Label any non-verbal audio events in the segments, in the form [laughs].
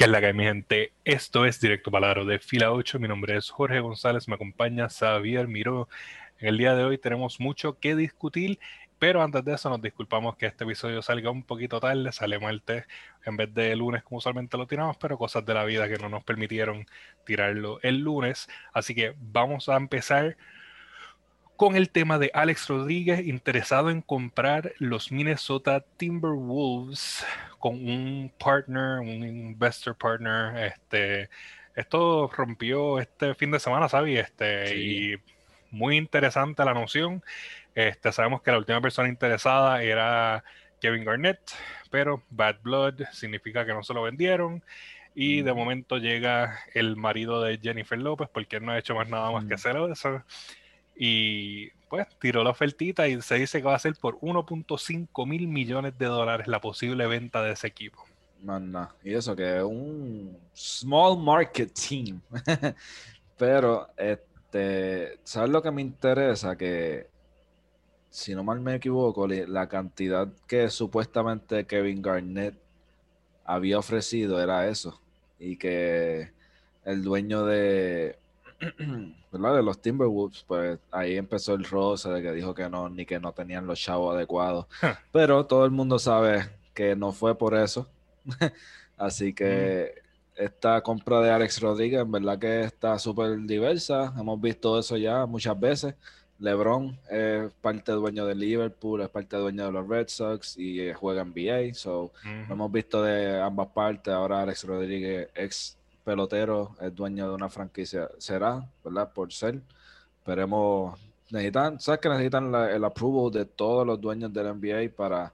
¿Qué es la que mi gente? Esto es Directo Palabra de Fila 8. Mi nombre es Jorge González, me acompaña Xavier Miró. En el día de hoy tenemos mucho que discutir, pero antes de eso nos disculpamos que este episodio salga un poquito tarde, sale martes en vez de lunes como usualmente lo tiramos, pero cosas de la vida que no nos permitieron tirarlo el lunes. Así que vamos a empezar con el tema de Alex Rodríguez interesado en comprar los Minnesota Timberwolves con un partner, un investor partner. Este, esto rompió este fin de semana, ¿sabes? Este, Y muy interesante la noción. Este, sabemos que la última persona interesada era Kevin Garnett, pero Bad Blood significa que no se lo vendieron. Y de momento llega el marido de Jennifer López, porque él no ha hecho más nada más que hacer eso. Y pues tiró la ofertita y se dice que va a ser por 1.5 mil millones de dólares la posible venta de ese equipo. Manda. Y eso que es un small market team. [laughs] Pero, este, ¿sabes lo que me interesa? Que, si no mal me equivoco, la cantidad que supuestamente Kevin Garnett había ofrecido era eso. Y que el dueño de, [clears throat] ¿verdad? De los Timberwolves, pues ahí empezó el roce de que dijo que no, ni que no tenían los chavos adecuados. Pero todo el mundo sabe que no fue por eso. [laughs] Así que mm. esta compra de Alex Rodríguez, en verdad que está súper diversa. Hemos visto eso ya muchas veces. LeBron es parte dueño de Liverpool, es parte dueño de los Red Sox y juega en NBA. So, lo hemos visto de ambas partes. Ahora Alex Rodríguez, ex pelotero es dueño de una franquicia. Será, ¿verdad? Por ser. Esperemos. Necesitan, ¿sabes que necesitan el approval de todos los dueños del NBA para,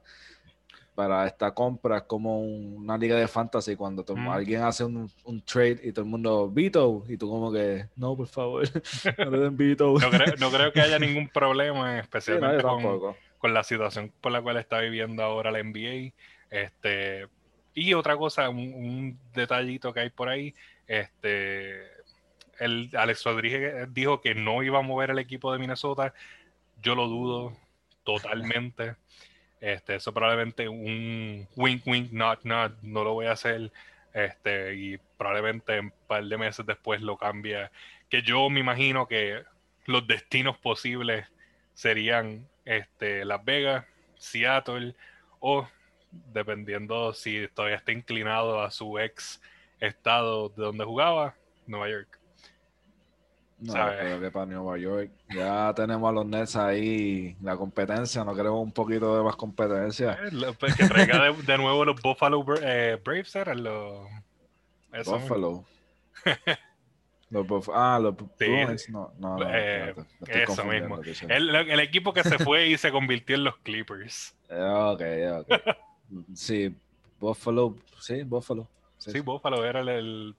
para esta compra? como una liga de fantasy cuando mm. alguien hace un, trade y todo el mundo, Vito, y tú como que, no, por favor, [laughs] no le den Vito. [laughs] no, creo, que haya ningún problema, especialmente con, con, la situación por la cual está viviendo ahora la NBA. Este, y otra cosa, un, detallito que hay por ahí, este, el Alex Rodríguez dijo que no iba a mover el equipo de Minnesota. Yo lo dudo totalmente. [laughs] Este, eso probablemente un wink, wink, not, not, no lo voy a hacer. Este, y probablemente un par de meses después lo cambia. Que yo me imagino que los destinos posibles serían este, Las Vegas, Seattle o dependiendo si todavía está inclinado a su ex estado de donde jugaba, Nueva York. No, creo que para Nueva York. Ya tenemos a los Nets ahí, la competencia, no queremos un poquito de más competencia. Eh, pues, que traiga de, nuevo los Buffalo eh, Braves, eran los... Buffalo. [laughs] los ah, los sí. no, no, no eh, eso mismo. El, el, equipo que se fue y se convirtió en los Clippers. [laughs] ok, ok. Sí, Buffalo, sí, Buffalo. Sí, Buffalo era el,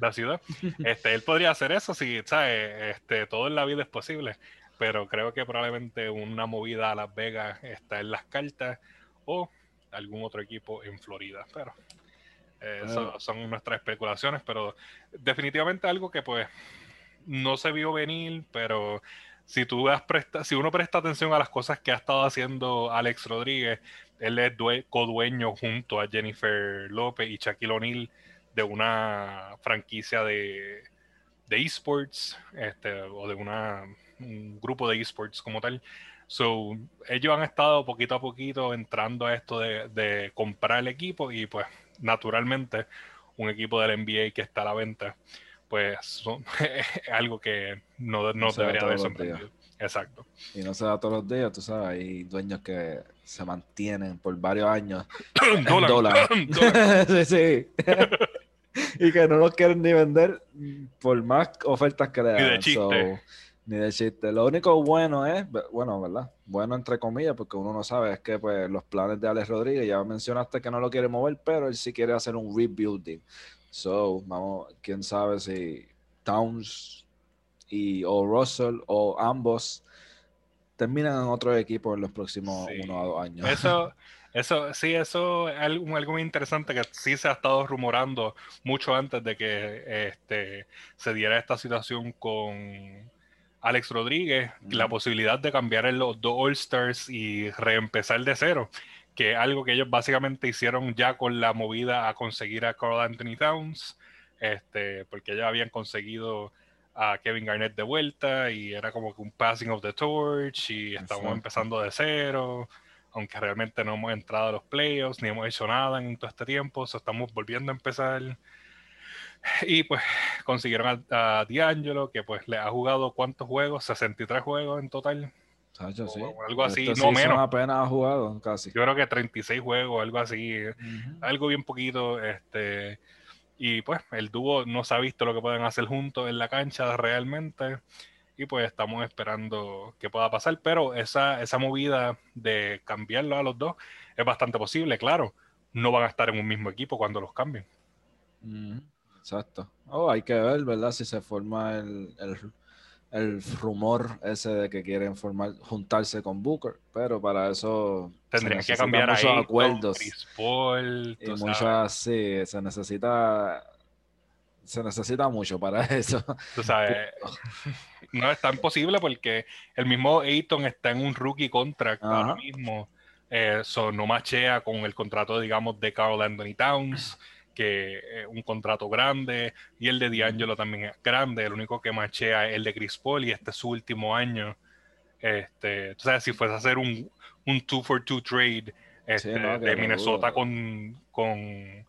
la ciudad. Este, él podría hacer eso si, ¿sabes? Este, todo en la vida es posible, pero creo que probablemente una movida a Las Vegas está en las cartas o algún otro equipo en Florida, pero eh, eso son nuestras especulaciones, pero definitivamente algo que pues no se vio venir, pero si tú has presta, si uno presta atención a las cosas que ha estado haciendo Alex Rodríguez, él es codueño junto a Jennifer López y Shaquille O'Neal de una franquicia de, esports, este, o de una, un grupo de esports como tal. So, ellos han estado poquito a poquito entrando a esto de, de comprar el equipo y pues naturalmente un equipo del NBA que está a la venta pues son, [laughs] algo que no, no, debería haber sorprendido. Exacto. Y no se da todos los días, tú sabes, hay dueños que se mantienen por varios años [coughs] en dólares. [coughs] [laughs] sí, sí. [laughs] y que no los quieren ni vender por más ofertas que le dan. Ni de chiste. ni de chiste. Lo único bueno es, bueno, ¿verdad? Bueno entre comillas, porque uno no sabe, es que pues los planes de Alex Rodríguez, ya mencionaste que no lo quiere mover, pero él sí quiere hacer un rebuilding. So, vamos, quién sabe si Towns y o Russell o ambos terminan en otro equipo en los próximos uno o dos años. Eso, [laughs] eso, sí, eso es algo, algo, muy interesante que sí se ha estado rumorando mucho antes de que este, se diera esta situación con Alex Rodríguez, la posibilidad de cambiar los dos All-Stars y reempezar de cero que algo que ellos básicamente hicieron ya con la movida a conseguir a Carl Anthony Towns, este, porque ya habían conseguido a Kevin Garnett de vuelta y era como que un passing of the torch y estamos empezando de cero, aunque realmente no hemos entrado a los playoffs ni hemos hecho nada en todo este tiempo, estamos volviendo a empezar. Y pues consiguieron a, D'Angelo, que pues le ha jugado cuántos juegos, 63 juegos en total. algo así, no menos. apenas ha jugado casi. Yo creo que 36 juegos, algo así, algo bien poquito. Este, y pues el dúo no se ha visto lo que pueden hacer juntos en la cancha realmente. Y pues estamos esperando que pueda pasar. Pero esa, esa movida de cambiarlo a los dos es bastante posible, claro. No van a estar en un mismo equipo cuando los cambien. Exacto. Oh, hay que ver, ¿verdad? Si se forma el, el rumor ese de que quieren formar, juntarse con Booker, pero para eso tendrían que cambiar muchos acuerdos y muchas sí, se necesita se necesita mucho para [laughs] eso. Tú sabes, no es tan posible porque el mismo Ayton está en un rookie contract ahora mismo. Eh, no machea con el contrato, digamos, de Carl Anthony Towns que es un contrato grande, y el de D'Angelo también es grande, el único que machea es el de Chris Paul, y este es su último año. Este, tú sabes, si fuese a hacer un, un two for two trade este, de Minnesota con, con,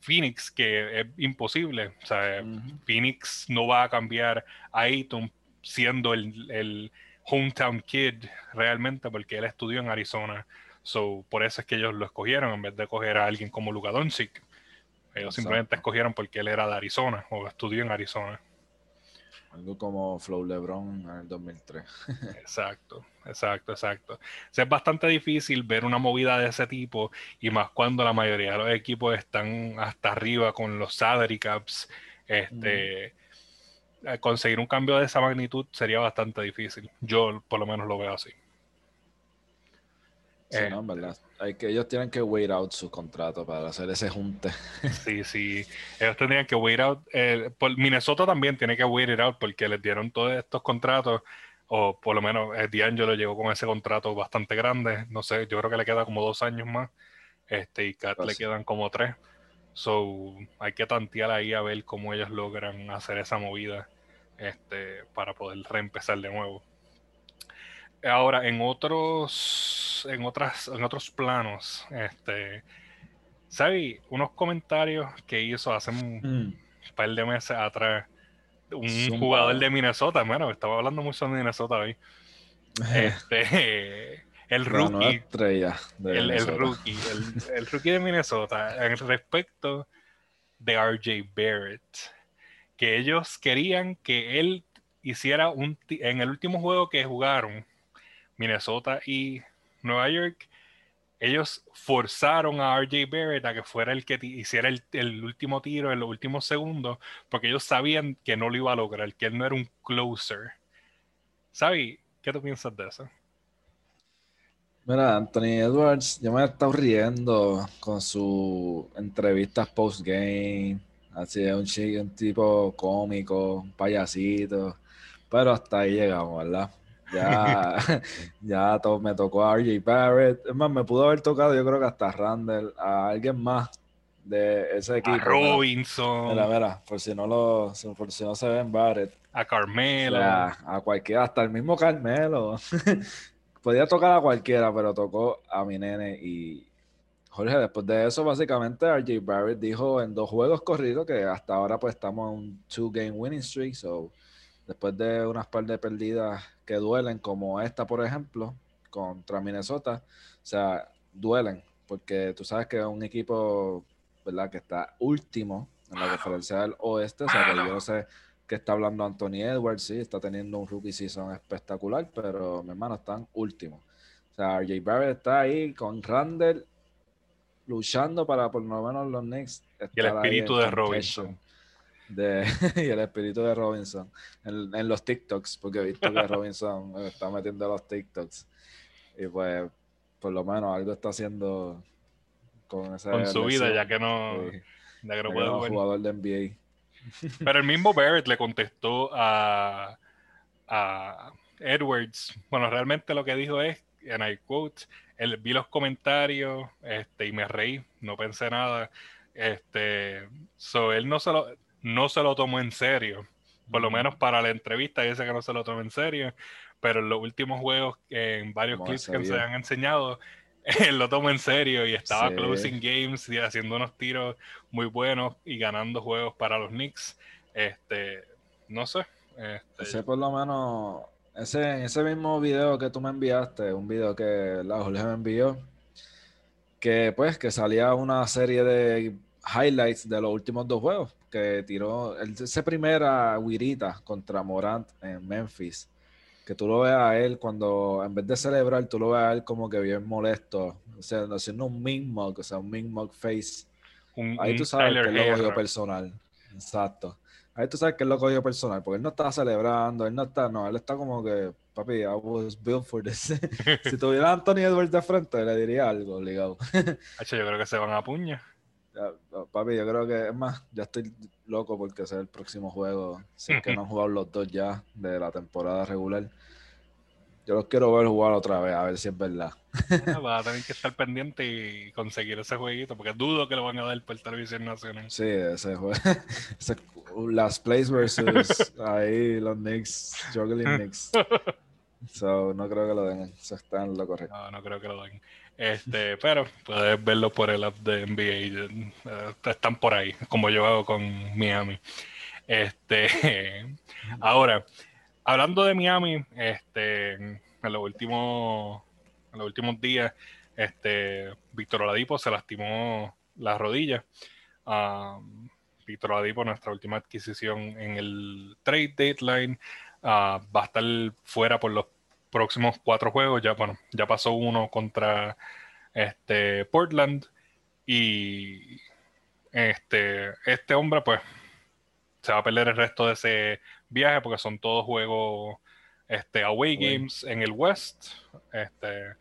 Phoenix, que es imposible. O sea, Phoenix no va a cambiar a Ayton siendo el, el, hometown kid realmente, porque él estudió en Arizona. So, por eso es que ellos lo escogieron en vez de coger a alguien como Luka Doncic. Ellos simplemente escogieron porque él era de Arizona o estudió en Arizona. Algo como Flow LeBron en el 2003. [laughs] exacto, exacto, exacto. es bastante difícil ver una movida de ese tipo y más cuando la mayoría de los equipos están hasta arriba con los salary caps. Este, eh, Conseguir un cambio de esa magnitud sería bastante difícil. Yo por lo menos lo veo así. Sí, no, en verdad. Hay que, ellos tienen que wait out su contrato para hacer ese junte. [laughs] Sí, sí. Ellos tendrían que wait out. Eh, Minnesota también tiene que wait it out porque les dieron todos estos contratos. O por lo menos eh, D'Angelo llegó con ese contrato bastante grande. No sé, yo creo que le queda como dos años más. Este, y Kat le quedan como tres. So, hay que tantear ahí a ver cómo ellos logran hacer esa movida este, para poder reempezar de nuevo. Ahora, en otros, en otras, en otros planos, este, ¿sabes? Unos comentarios que hizo hace un mm. par de meses atrás un jugador de Minnesota, bueno, estaba hablando mucho de Minnesota hoy. [laughs] Este, el rookie, el, el, rookie, el, el, rookie de Minnesota, en respecto de RJ Barrett, que ellos querían que él hiciera un en el último juego que jugaron Minnesota y Nueva York, ellos forzaron a RJ Barrett a que fuera el que hiciera el, último tiro en los últimos segundos, porque ellos sabían que no lo iba a lograr, que él no era un closer. ¿Sabes? ¿Qué tú piensas de eso? Mira, Anthony Edwards, yo me he estado riendo con sus entrevistas post-game. Así es un, un tipo cómico, un payasito. Pero hasta ahí llegamos, ¿verdad? Ya, [laughs] ya me tocó a RJ Barrett. Es más, me pudo haber tocado, yo creo que hasta Randall, a alguien más de ese equipo. A Robinson. Mira, mira, por si no lo, por si no se ven Barrett. A Carmelo. a cualquiera, hasta el mismo Carmelo. [laughs] Podía tocar a cualquiera, pero tocó a mi nene y Jorge, después de eso, básicamente, RJ Barrett dijo en dos juegos corridos que hasta ahora pues estamos en un two game winning streak, so después de unas par de perdidas que duelen, como esta, por ejemplo, contra Minnesota, o sea, duelen, porque tú sabes que es un equipo, ¿verdad?, que está último en la diferencia del oeste, o sea, que yo no sé qué está hablando Anthony Edwards, sí, está teniendo un rookie season espectacular, pero mi hermano están últimos. O sea, RJ Barrett está ahí con Randall luchando para por lo menos los Knicks. Y el espíritu de Robinson de, [laughs] y el espíritu de Robinson en, los TikToks, porque he visto que Robinson [laughs] está metiendo los TikToks. Y pues, por lo menos algo está haciendo con esa. Con su vida, ya que no, ya que puede jugador de NBA. [laughs] Pero el mismo Barrett le contestó a, a Edwards. Bueno, realmente lo que dijo es and I quote, el, vi los comentarios este, y me reí, no pensé nada. Este, so, él no se, lo, no se lo tomó en serio, por lo menos para la entrevista dice que no se lo tomó en serio, pero en los últimos juegos, en varios clips que se han enseñado, [laughs] él lo tomó en serio y estaba closing games y haciendo unos tiros muy buenos y ganando juegos para los Knicks. Este, no sé. Este, ese por lo menos, ese, ese mismo video que tú me enviaste, un video que la Jorge me envió, que pues que salía una serie de highlights de los últimos dos juegos, que tiró ese primera Wirita contra Morant en Memphis que tú lo veas a él cuando, en vez de celebrar, tú lo veas a él como que bien molesto, o sea, haciendo un min o sea, un min face. Ahí tú sabes que él lo cogió personal. Exacto. Ahí tú sabes que él lo cogió personal, porque él no está celebrando, él no está, no, él está como que, papi, I was built for this. [laughs] si tuviera a Anthony Edwards de frente, le diría algo, ligado. [laughs] yo creo que se van a puña. Papi, yo creo que, es más, ya estoy loco porque sea el próximo juego. Sé que no [laughs] han jugado los dos ya de la temporada regular. Yo los quiero ver jugar otra vez, a ver si es verdad. Ah, [laughs] va a tener que estar pendiente y conseguir ese jueguito, porque dudo que lo van a dar por televisión nacional. Sí, ese juego. [laughs] las plays versus ahí los Knicks, juggling Knicks. So, no creo que lo den. Eso está en lo correcto. No, no creo que lo den. Este, pero puedes verlo por el app de NBA. Eh, están por ahí, como yo hago con Miami. Este, [laughs] ahora, hablando de Miami, este, en los últimos, en los últimos días, este, Víctor Oladipo se lastimó la rodilla. Um, Víctor Oladipo, nuestra última adquisición en el trade deadline, uh, va a estar fuera por los próximos cuatro juegos. Ya, bueno, ya pasó uno contra este, Portland y este, este hombre, pues, se va a perder el resto de ese viaje porque son todos juegos este, away games en el West. Este,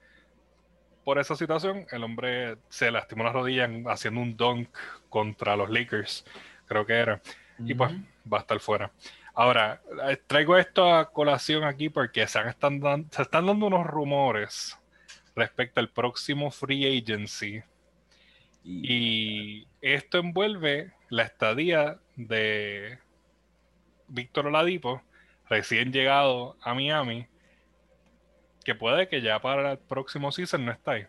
por esa situación, el hombre se lastimó la rodilla haciendo un dunk contra los Lakers, creo que era. Y pues va a estar fuera. Ahora, eh, traigo esto a colación aquí porque se, están, se están dando unos rumores respecto al próximo free agency. Y esto envuelve la estadía de Víctor Oladipo, recién llegado a Miami, que puede que ya para el próximo season no esté ahí.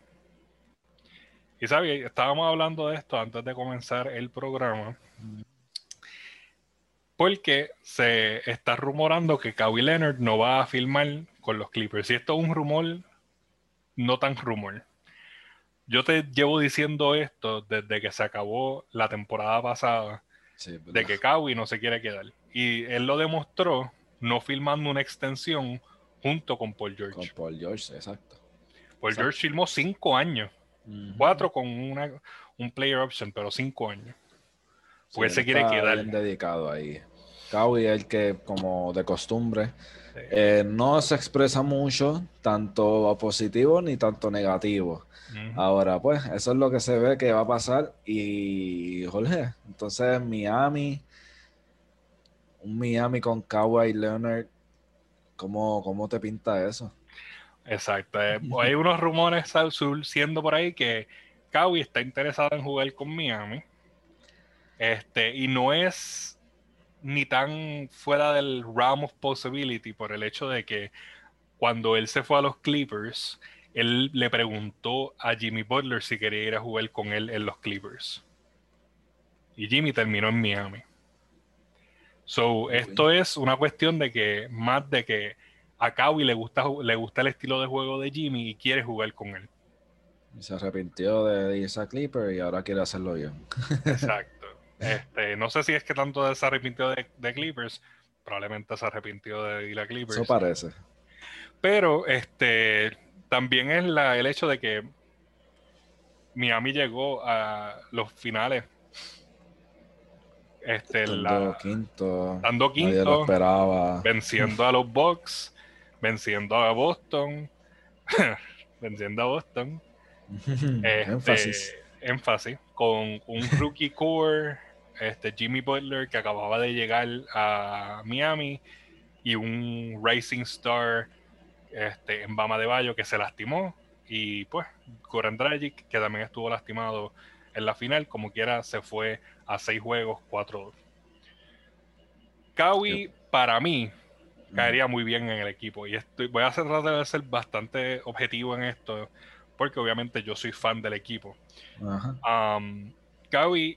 Y sabes, estábamos hablando de esto antes de comenzar el programa. Porque se está rumorando que Kawhi Leonard no va a filmar con los Clippers. Y esto es un rumor, no tan rumor. Yo te llevo diciendo esto desde que se acabó la temporada pasada de que Kawhi no se quiere quedar. Y él lo demostró no filmando una extensión junto con Paul George. Con Paul George, exacto. Paul George filmó cinco años. Cuatro con una, un player option, pero cinco años. Pues se quiere quedar. Bien dedicado ahí. Kawhi es el que, como de costumbre, eh, no se expresa mucho, tanto positivo ni tanto negativo. Ahora, pues, eso es lo que se ve que va a pasar. Y, Jorge, entonces Miami, un Miami con Kawhi Leonard, ¿cómo, ¿cómo te pinta eso? Exacto. Eh, [laughs] hay unos rumores al sur siendo por ahí que Kawhi está interesado en jugar con Miami. Este, y no es ni tan fuera del realm of possibility por el hecho de que cuando él se fue a los Clippers, él le preguntó a Jimmy Butler si quería ir a jugar con él en los Clippers. Y Jimmy terminó en Miami. So, esto es una cuestión de que, más de que a Kawhi le gusta, le gusta el estilo de juego de Jimmy y quiere jugar con él. se arrepintió de irse a Clippers y ahora quiere hacerlo bien. Exacto. Este, no sé si es que tanto se arrepintió de, de Clippers, probablemente se arrepintió de ir a Clippers. Eso parece. Pero este también es la, el hecho de que Miami llegó a los finales. Este, dando quinto. Dando quinto. esperaba. Venciendo a los Bucks. Venciendo a Boston. [laughs] venciendo a Boston. [laughs] Este, énfasis. Énfasis. Con un rookie core. Este, Jimmy Butler que acababa de llegar a Miami. Y un Rising Star este, en Bama de Bayo que se lastimó y pues Goran Dragic que también estuvo lastimado en la final, como quiera se fue a seis juegos, 4-2. Kawi para mí caería muy bien en el equipo y estoy, voy a tratar de ser bastante objetivo en esto porque obviamente yo soy fan del equipo. Um,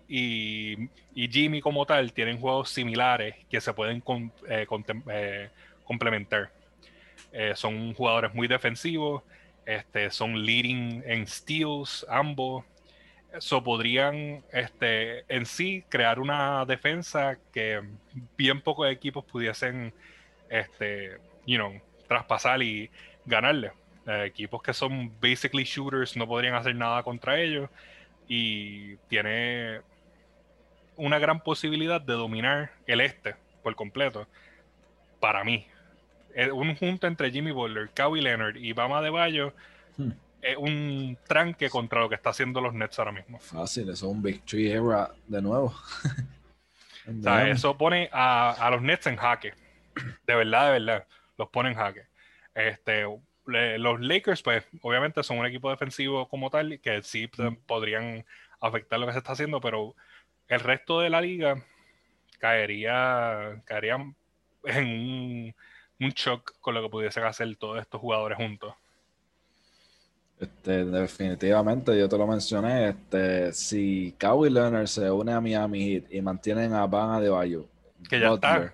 y, Jimmy como tal tienen juegos similares que se pueden eh, eh, complementar. Eh, son jugadores muy defensivos, este, son leading en steals ambos. Eso podrían este, en sí crear una defensa que bien pocos equipos pudiesen este, you know, traspasar y ganarle. equipos que son basically shooters no podrían hacer nada contra ellos y tiene una gran posibilidad de dominar el este por completo. Para mí, un junto entre Jimmy Butler, Kawhi Leonard y Bama de Bayo hmm. es un tranque contra lo que está haciendo los Nets ahora mismo. Fácil, eso es un Victory Era de nuevo. [laughs] eso pone a, los Nets en jaque. De verdad, de verdad. Los pone en jaque. Este, los Lakers, pues, obviamente son un equipo defensivo como tal, que sí hmm. podrían afectar lo que se está haciendo, pero el resto de la liga caería, caería en un un shock con lo que pudiesen hacer todos estos jugadores juntos. Este, definitivamente, yo te lo mencioné. Este, si Kawhi Leonard se une a Miami Heat y mantienen a Van Adebayo, que ya está.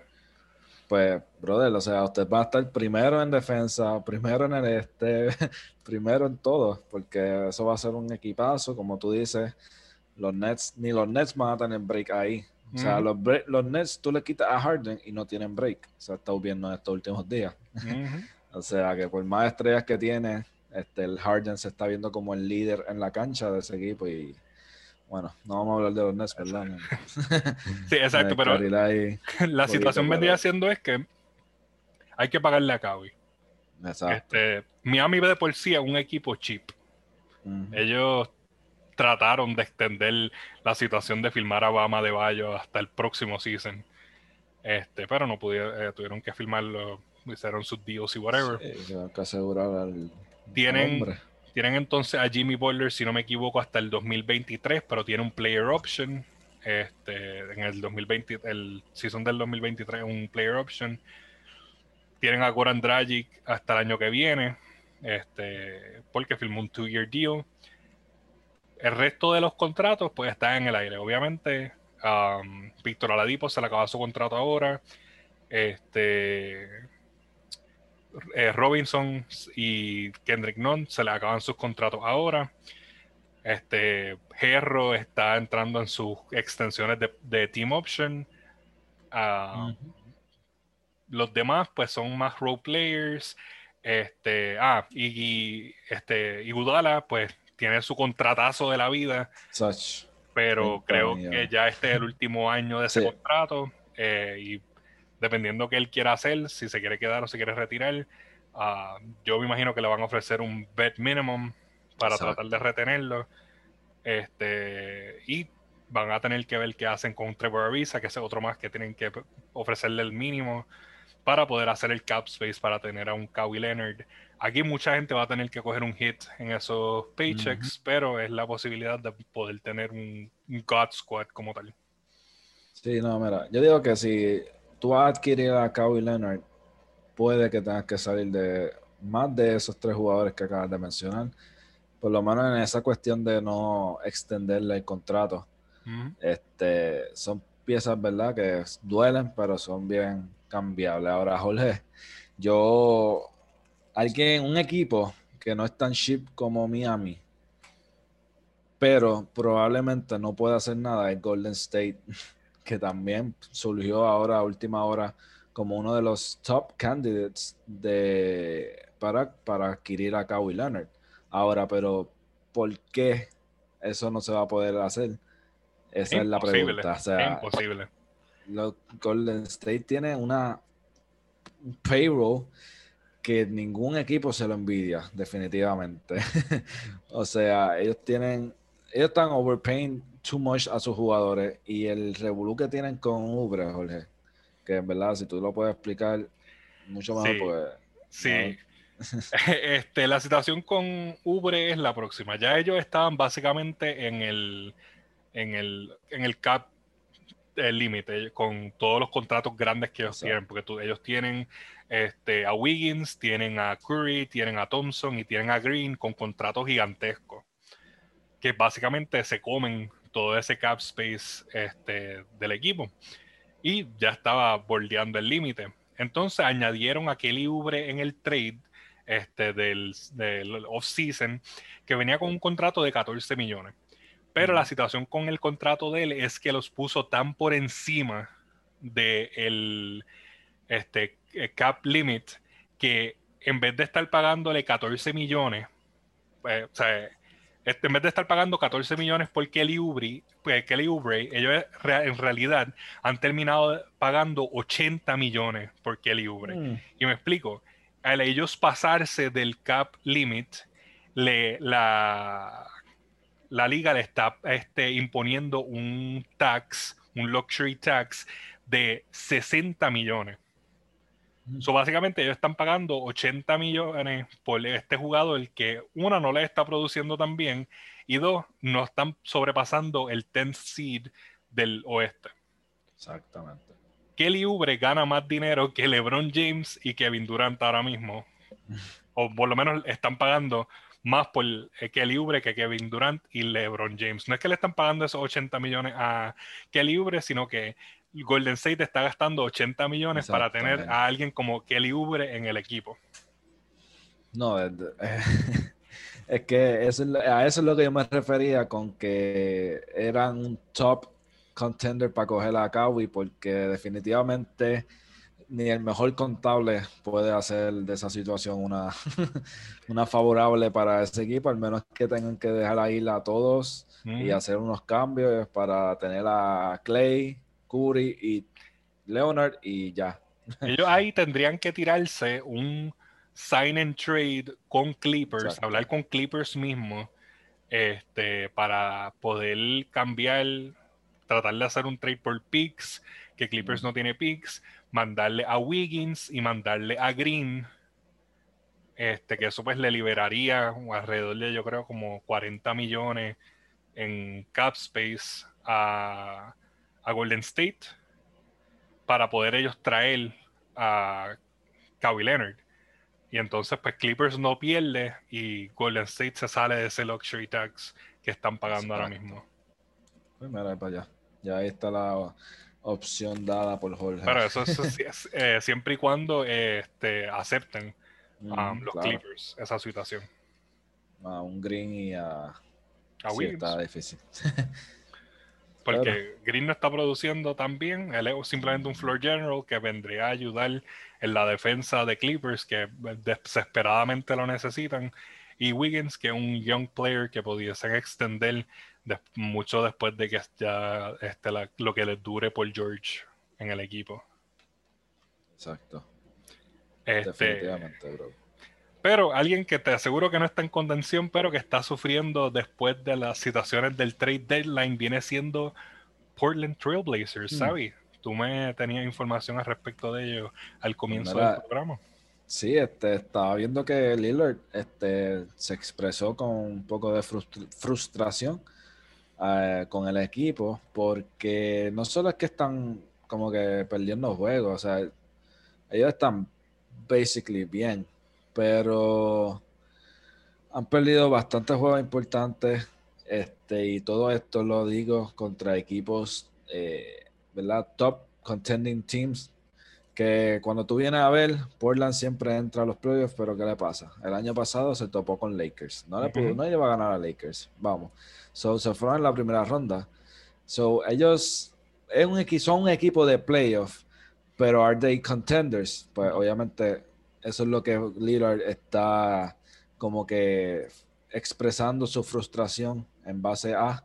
Pues, brother, o sea, usted va a estar primero en defensa, primero en el este, [laughs] primero en todo, porque eso va a ser un equipazo, como tú dices. Los Nets, ni los Nets van a tener break ahí. O sea, los, los, Nets tú le quitas a Harden y no tienen break. O sea, está viendo en estos últimos días. [laughs] o sea, que por más estrellas que tiene, este, el Harden se está viendo como el líder en la cancha de ese equipo y bueno, no vamos a hablar de los Nets, ¿verdad? [laughs] sí, exacto, pero la [laughs] situación vendría siendo es que hay que pagarle a Kawhi. Exacto. Este, Miami de por sí es un equipo cheap. Ellos trataron de extender la situación de filmar a Bama de Bayo hasta el próximo season. Este, pero no pudieron, eh, tuvieron que filmarlo, hicieron sus deals y whatever. que asegurar al, tienen, tienen entonces a Jimmy Butler, si no me equivoco, hasta el 2023, pero tiene un player option. Este, en el 2020, el season del 2023, un player option. Tienen a Goran Dragic hasta el año que viene, este, porque filmó un two-year deal. El resto de los contratos, pues están en el aire. Obviamente, um, Víctor Aladipo se le acaba su contrato ahora. Este. Eh, Robinson y Kendrick Nunn se le acaban sus contratos ahora. Este Herro está entrando en sus extensiones de, Team Option. Um, los demás, pues, son más role players. Este, ah, y, este, y Udala, pues tiene su contratazo de la vida. Pero creo que ya este es el último año de ese contrato. Eh, y dependiendo qué él quiera hacer, si se quiere quedar o se quiere retirar, ah, yo me imagino que le van a ofrecer un bet minimum para tratar de retenerlo. Este, y van a tener que ver qué hacen con Trevor Ariza, que es otro más que tienen que ofrecerle el mínimo para poder hacer el cap space para tener a un Kawhi Leonard Aquí mucha gente va a tener que coger un hit en esos paychecks, pero es la posibilidad de poder tener un, God Squad como tal. Sí, no, mira, yo digo que si tú vas a adquirir a Kawhi Leonard, puede que tengas que salir de más de esos tres jugadores que acabas de mencionar. Por lo menos en esa cuestión de no extenderle el contrato. este, son piezas, ¿verdad? Que duelen, pero son bien cambiables. Ahora, Jorge, yo alguien, un equipo que no es tan ship como Miami, pero probablemente no pueda hacer nada es Golden State, [laughs] que también surgió ahora a última hora como uno de los top candidates de, para, para adquirir a Kawhi Leonard. Ahora, pero ¿por qué eso no se va a poder hacer? Esa es la pregunta. imposible. Los Golden State tiene una payroll que ningún equipo se lo envidia, definitivamente. [laughs] o sea, ellos tienen, ellos están overpaying too much a sus jugadores y el revolú que tienen con Ubre, Jorge, que en verdad, si tú lo puedes explicar mucho más, pues sí. [laughs] [laughs] este, la situación con Ubre es la próxima. Ya ellos estaban básicamente en el, en el, en el cap el límite con todos los contratos grandes que ellos tienen, porque ellos tienen este, a Wiggins, tienen a Curry, tienen a Thompson y tienen a Green con contratos gigantescos, que básicamente se comen todo ese cap space este, del equipo. Y ya estaba bordeando el límite. Entonces añadieron a Kelly Ubre en el trade este, del, del off-season, que venía con un contrato de 14 millones. Pero la situación con el contrato de él es que los puso tan por encima del de este, eh, cap limit que en vez de estar pagándole 14 millones, pues, o sea, este, en vez de estar pagando 14 millones por Kelly Oubre, pues, Kelly Oubre, ellos en realidad han terminado pagando 80 millones por Kelly Oubre. Mm. Y me explico, al ellos pasarse del cap limit, le, la, la liga le está este, imponiendo un tax, un luxury tax de 60 millones. So, básicamente ellos están pagando 80 millones por este jugador que una no le está produciendo tan bien y dos no están sobrepasando el 10 seed del oeste. Exactamente. Kelly Ubre gana más dinero que LeBron James y Kevin Durant ahora mismo. [laughs] o por lo menos están pagando más por Kelly Ubre que Kevin Durant y LeBron James. No es que le están pagando esos 80 millones a Kelly Ubre, sino que Golden State está gastando 80 millones para tener a alguien como Kelly Ubre en el equipo. No, [laughs] es, que a eso es lo que yo me refería con que eran un top contender para coger a Kawhi, porque definitivamente ni el mejor contable puede hacer de esa situación una, [laughs] una favorable para ese equipo, al menos que tengan que dejar ahí a todos y hacer unos cambios para tener a Clay, Curry y Leonard y ya. Ellos ahí tendrían que tirarse un sign and trade con Clippers, hablar con Clippers mismo, este, para poder cambiar, tratar de hacer un trade por picks, que Clippers no tiene picks, mandarle a Wiggins y mandarle a Green. Este, que eso pues le liberaría alrededor de yo creo como 40 millones en cap space a, a Golden State para poder ellos traer a Kawhi Leonard. Y entonces, pues Clippers no pierde y Golden State se sale de ese luxury tax que están pagando ahora mismo. Pues mira, para allá. Ya ahí está la opción dada por Jorge. Pero eso, es, eh, siempre y cuando este, acepten um, los Clippers esa situación. A un Green y a. A sí, está difícil. [laughs] Porque Green no está produciendo tan bien. Él es simplemente un floor general que vendría a ayudar en la defensa de Clippers, que desesperadamente lo necesitan. Y Wiggins, que es un young player que pudiesen extender mucho después de que ya este, lo que les dure por George en el equipo. Exacto. Este, Definitivamente, bro. Pero alguien que te aseguro que no está en contención, pero que está sufriendo después de las situaciones del trade deadline, viene siendo Portland Trailblazers, mm. ¿sabes? Tú me tenías información al respecto de ello al comienzo del programa. Sí, este, estaba viendo que Lillard este, se expresó con un poco de frustración eh, con el equipo, porque no solo es que están como que perdiendo juegos, o sea, ellos están basically bien, pero han perdido bastantes juegos importantes. Este, y todo esto lo digo contra equipos, eh, ¿verdad? Top contending teams. Que cuando tú vienes a ver, Portland siempre entra a los playoffs, pero ¿qué le pasa? El año pasado se topó con Lakers. No le pudo, no iba a ganar a Lakers. Vamos. So, se fueron en la primera ronda. So, ellos es un, son un equipo de playoff, pero ¿are they contenders? Pues obviamente eso es lo que Lillard está como que expresando su frustración en base a.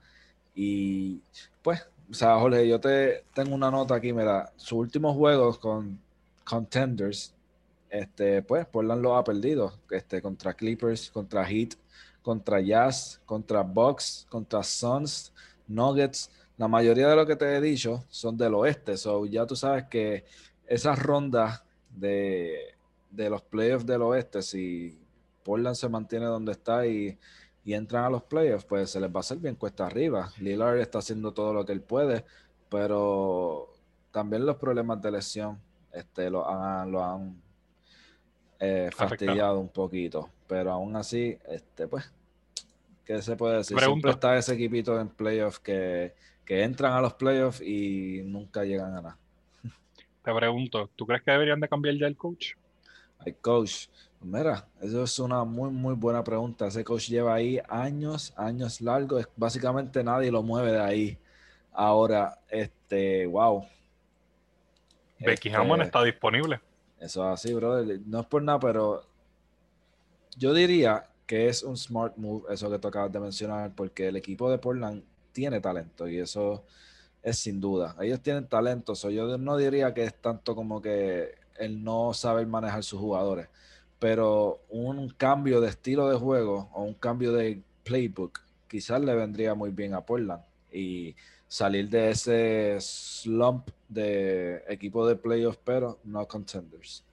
Y pues, o sea, Jorge, yo te tengo una nota aquí, mira, sus últimos juegos con Contenders, este, pues, Portland lo ha perdido, este, contra Clippers, contra Heat, contra Jazz, contra Bucks, contra Suns, Nuggets. La mayoría de lo que te he dicho son del oeste, so ya tú sabes que esas rondas de de los playoffs del oeste, si Portland se mantiene donde está y, entran a los playoffs, pues se les va a hacer bien cuesta arriba. Lillard está haciendo todo lo que él puede, pero también los problemas de lesión este, lo han, lo han eh, fastidiado un poquito. Pero aún así, este, pues, ¿qué se puede decir? Siempre está ese equipito en playoffs que, que entran a los playoffs y nunca llegan a nada. Te pregunto, ¿tú crees que deberían de cambiar ya el coach? El coach, mira, eso es una muy, muy buena pregunta. Ese coach lleva ahí años, años largos. Básicamente nadie lo mueve de ahí. Ahora, este, wow. Becky este, Hammond está disponible. Eso es así, brother. No es por nada, pero yo diría que es un smart move eso que tú acabas de mencionar, porque el equipo de Portland tiene talento y eso es sin duda. Ellos tienen talento, yo no diría que es tanto como que el no saber manejar sus jugadores, pero un cambio de estilo de juego o un cambio de playbook quizás le vendría muy bien a Portland. Y salir de ese slump de equipo de playoffs, pero no contenders.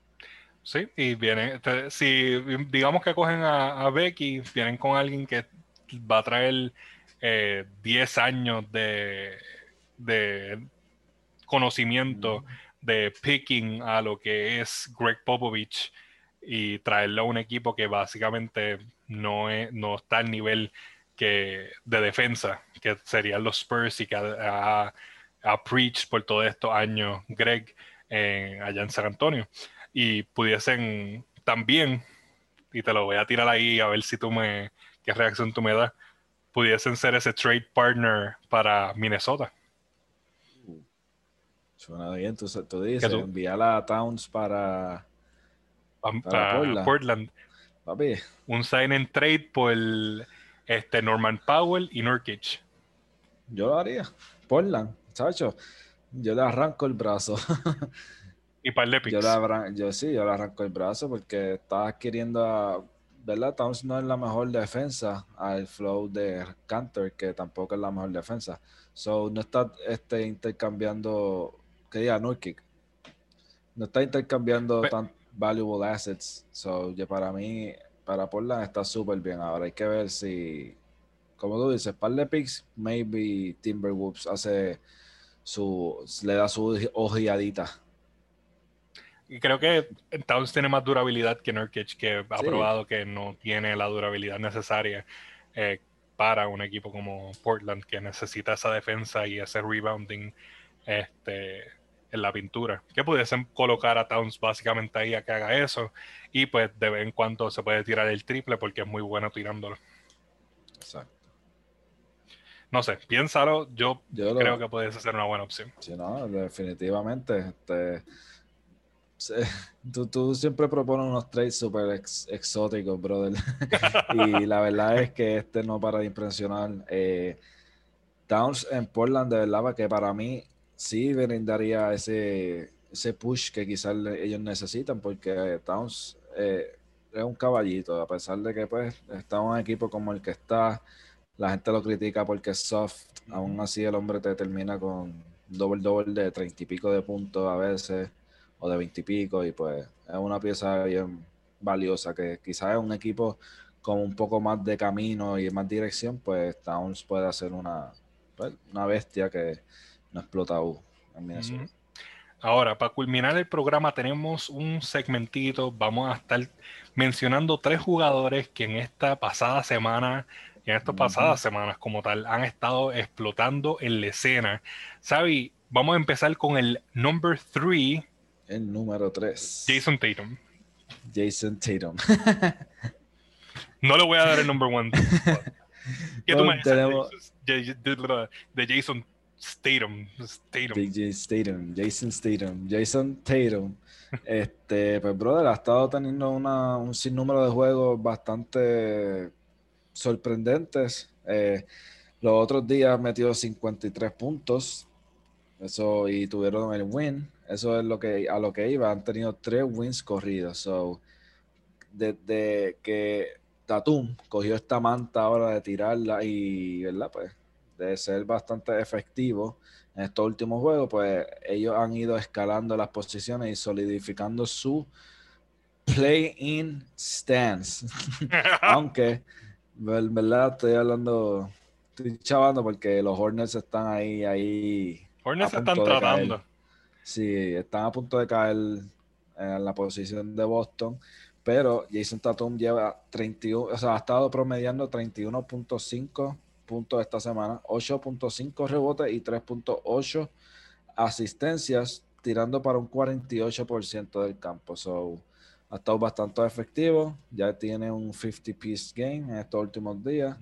Sí, y vienen, si digamos que cogen a, Becky, vienen con alguien que va a traer 10 eh, años de de conocimiento de picking a lo que es Greg Popovich y traerlo a un equipo que básicamente no, no está al nivel que, de defensa, que serían los Spurs y que ha, preach por todos estos años Greg allá en San Antonio. Y pudiesen también, y te lo voy a tirar ahí a ver si tú me, qué reacción tú me das, pudiesen ser ese trade partner para Minnesota. Suena bien, tú, tú dices, enviar a Towns para, para, Portland. Un sign and trade por este Norman Powell y Nurkic. Yo lo haría. Portland, chacho. Yo le arranco el brazo. y para [laughs] el yo, yo sí, yo le arranco el brazo porque está adquiriendo a. ¿Verdad? Towns no es la mejor defensa al flow de Cantor, que tampoco es la mejor defensa. So, no está este, intercambiando que diga Nurkic, no está intercambiando tan valuable assets. So, ya para mí, para Portland está súper bien. Ahora hay que ver si, como tú dices, par de picks, maybe Timberwolves hace su, le da su ojeadita. Y creo que Towns tiene más durabilidad que Nurkic, que ha probado que no tiene la durabilidad necesaria eh, para un equipo como Portland, que necesita esa defensa y ese rebounding este, en la pintura. Que pudiesen colocar a Towns básicamente ahí a que haga eso. Y pues de vez en cuando se puede tirar el triple porque es muy bueno tirándolo. Exacto. No sé, piénsalo. Yo, creo que puede ser una buena opción. Sí, no, definitivamente. Este, tú, siempre propones unos trades súper exóticos, brother. [laughs] y la verdad es que este no para de impresionar. Eh, Towns en Portland, de verdad, que para mí sí brindaría ese, ese push que quizás ellos necesitan, porque Towns eh, es un caballito, a pesar de que pues está un equipo como el que está, la gente lo critica porque es soft, aún así el hombre te termina con doble doble de treinta y pico de puntos a veces, o de veintipico, y, y pues es una pieza bien valiosa, que quizás es un equipo con un poco más de camino y más dirección, pues Towns puede hacer una, pues, una bestia que no explota en Ahora, para culminar el programa tenemos un segmentito, vamos a estar mencionando tres jugadores que en esta pasada semana, y en estas pasadas semanas como tal, han estado explotando en la escena. Sabi, vamos a empezar con el number three. El número tres. Jason Tatum. Jason Tatum. [laughs] no le voy a dar el number one. [laughs] ¿Qué tú me dices de Jason Statham. Statham. Jason Statham. Jason Tatum. [laughs] Este, pues, brother, ha estado teniendo una, un sinnúmero de juegos bastante sorprendentes. Eh, los otros días metió 53 puntos. Eso, y tuvieron el win. Eso es lo que a lo que iba. Han tenido tres wins corridos. So, desde que Tatum cogió esta manta ahora de tirarla y, ¿verdad? Pues de ser bastante efectivo en estos últimos juegos, pues ellos han ido escalando las posiciones y solidificando su play-in stance. [laughs] Aunque, en verdad, estoy hablando, estoy chavando porque los Hornets están ahí, ahí. Hornets están tratando. Sí, están a punto de caer en la posición de Boston. Pero Jason Tatum lleva 31, o sea, ha estado promediando 31.5 puntos esta semana, 8.5 rebotes y 3.8 asistencias, tirando para un 48% del campo. So, ha estado bastante efectivo. Ya tiene un 50-piece game en estos últimos días.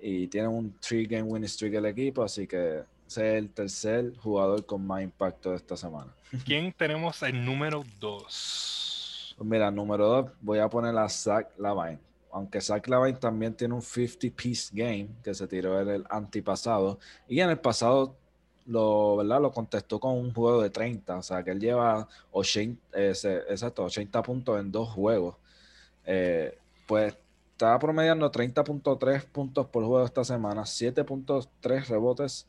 Y tiene un 3-game winning streak el equipo, así que ese es el tercer jugador con más impacto de esta semana. [laughs] ¿Quién tenemos el número 2? Pues mira, número dos, voy a poner a Zach Lavine. Aunque Zach Lavine también tiene un 50-piece game que se tiró en el antipasado. Y en el pasado lo, ¿verdad? lo contestó con un juego de 30. O sea, que él lleva 80, exacto, 80 puntos en dos juegos. Eh, pues estaba promediando 30.3 puntos por juego esta semana, 7.3 rebotes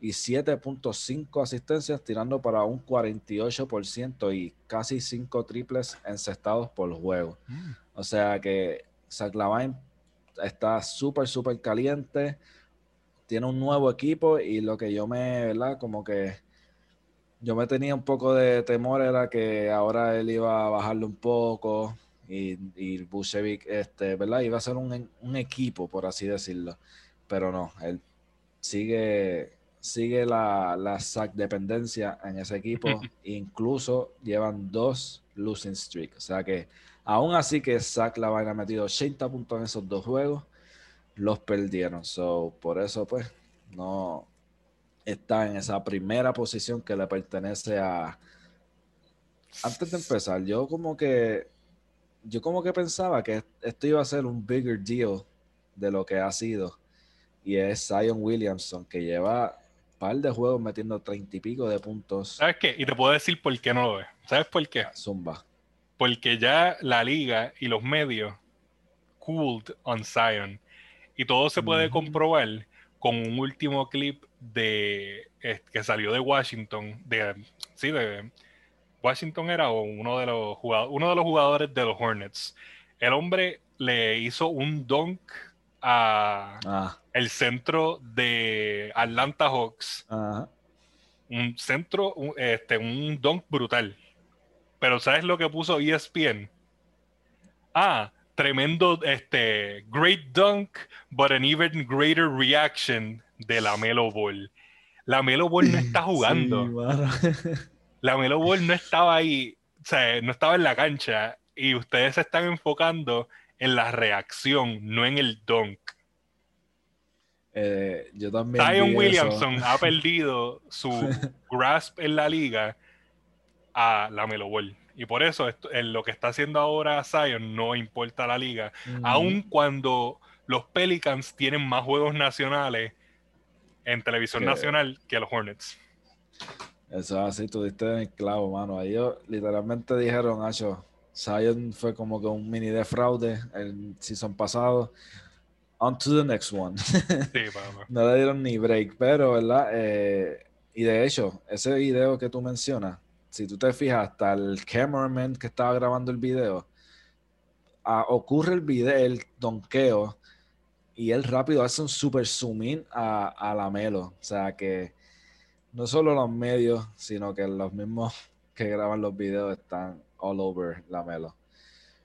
y 7.5 asistencias, tirando para un 48% y casi 5 triples encestados por juego. Mm. O sea que Zach Lavine está súper, súper caliente. Tiene un nuevo equipo y lo que yo me, ¿verdad? Como que yo me tenía un poco de temor era que ahora él iba a bajarle un poco y, y este, ¿verdad? Iba a ser un, un equipo, por así decirlo. Pero no, él sigue sigue la, la SAC dependencia en ese equipo. [laughs] Incluso llevan dos losing streak. O sea que aún así que SAC la vaina metido 80 puntos en esos dos juegos, los perdieron. So, por eso pues no está en esa primera posición que le pertenece a... Antes de empezar, yo como que yo como que pensaba que esto iba a ser un bigger deal de lo que ha sido. Y es Zion Williamson, que lleva par de juegos metiendo treinta y pico de puntos. ¿Sabes qué? Y te puedo decir por qué no lo ves. ¿Sabes por qué? Zumba. Porque ya la liga y los medios cooled on Zion. Y todo se puede comprobar con un último clip de que salió de Washington. De, sí, de Washington era uno de los jugadores, uno de los jugadores de los Hornets. El hombre le hizo un dunk a ah. el centro de Atlanta Hawks. Un centro, un, este, un dunk brutal. Pero ¿sabes lo que puso ESPN? Ah, tremendo, este, great dunk, but an even greater reaction de la Melo Ball. La Melo Ball no está [laughs] jugando. la Melo Ball no estaba ahí, o sea, no estaba en la cancha y ustedes se están enfocando en la reacción, no en el dunk. Eh, yo también. Zion Williamson ha [laughs] perdido su grasp en la liga a la Melo Ball. Y por eso en lo que está haciendo ahora Zion no importa la liga. Aun cuando los Pelicans tienen más juegos nacionales en televisión nacional que los Hornets. Eso así, tú diste el clavo, mano. Ellos literalmente dijeron, Acho, Zion fue como que un mini de fraude el season pasado. On to the next one. [laughs] no le dieron ni break, pero, ¿verdad? Eh, y de hecho, ese video que tú mencionas, si tú te fijas, hasta el cameraman que estaba grabando el video, ah, ocurre el video, el donqueo, y él rápido hace un super zoom in a, a la Melo. O sea que no solo los medios, sino que los mismos [laughs] que graban los videos están all over la Melo.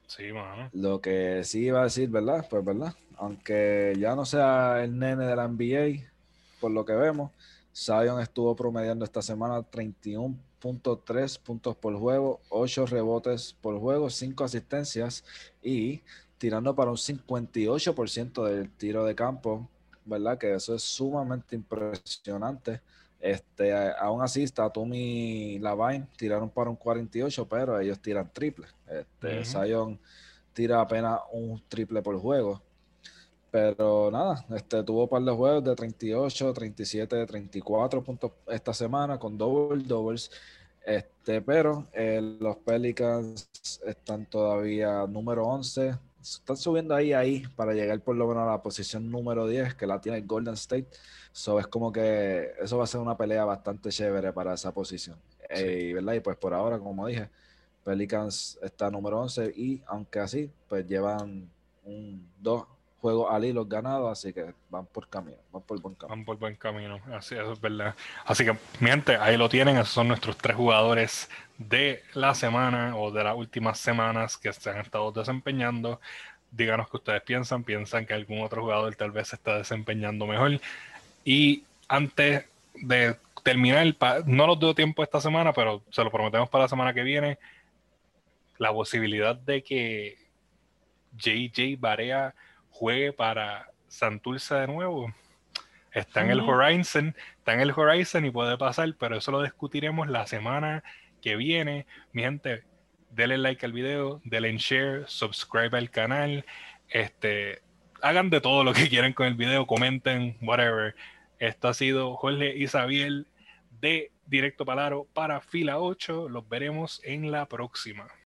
Sí, mano. Lo que sí iba a decir, ¿verdad? Pues, ¿verdad? Aunque ya no sea el nene de la NBA, por lo que vemos, Zion estuvo promediando esta semana 31.3 puntos por juego, 8 rebotes por juego, 5 asistencias y tirando para un 58% del tiro de campo, ¿verdad? Que eso es sumamente impresionante. Este, aún así, Tatum y Lavine tiraron para un 48, pero ellos tiran triple. Este, Zion tira apenas un triple por juego. Pero nada, este, tuvo un par de juegos de 38, 37, 34 puntos esta semana con double doubles. Este, pero eh, los Pelicans están todavía número 11. Están subiendo ahí, ahí para llegar por lo menos a la posición número 10 que la tiene Golden State. So es como que eso va a ser una pelea bastante chévere para esa posición. Eh, ¿verdad? Y pues por ahora, como dije, Pelicans está número 11 y aunque así, pues llevan un, dos juegos al hilo ganados, así que van por camino, van por buen camino. Van por buen camino, así eso es verdad. Así que, mi gente, ahí lo tienen, esos son nuestros tres jugadores de la semana o de las últimas semanas que se han estado desempeñando. Díganos qué ustedes piensan, piensan que algún otro jugador tal vez se está desempeñando mejor. Y antes de terminar, no nos dio tiempo esta semana, pero se lo prometemos para la semana que viene, la posibilidad de que JJ Barea juegue para Santurce de nuevo. Está en el Horizon, está en el Horizon y puede pasar, pero eso lo discutiremos la semana que viene. Mi gente, denle like al video, denle share, subscribe al canal, este, hagan de todo lo que quieran con el video, comenten, whatever. Esto ha sido Jorge Isabel de Directo Palaro para Fila 8. Los veremos en la próxima.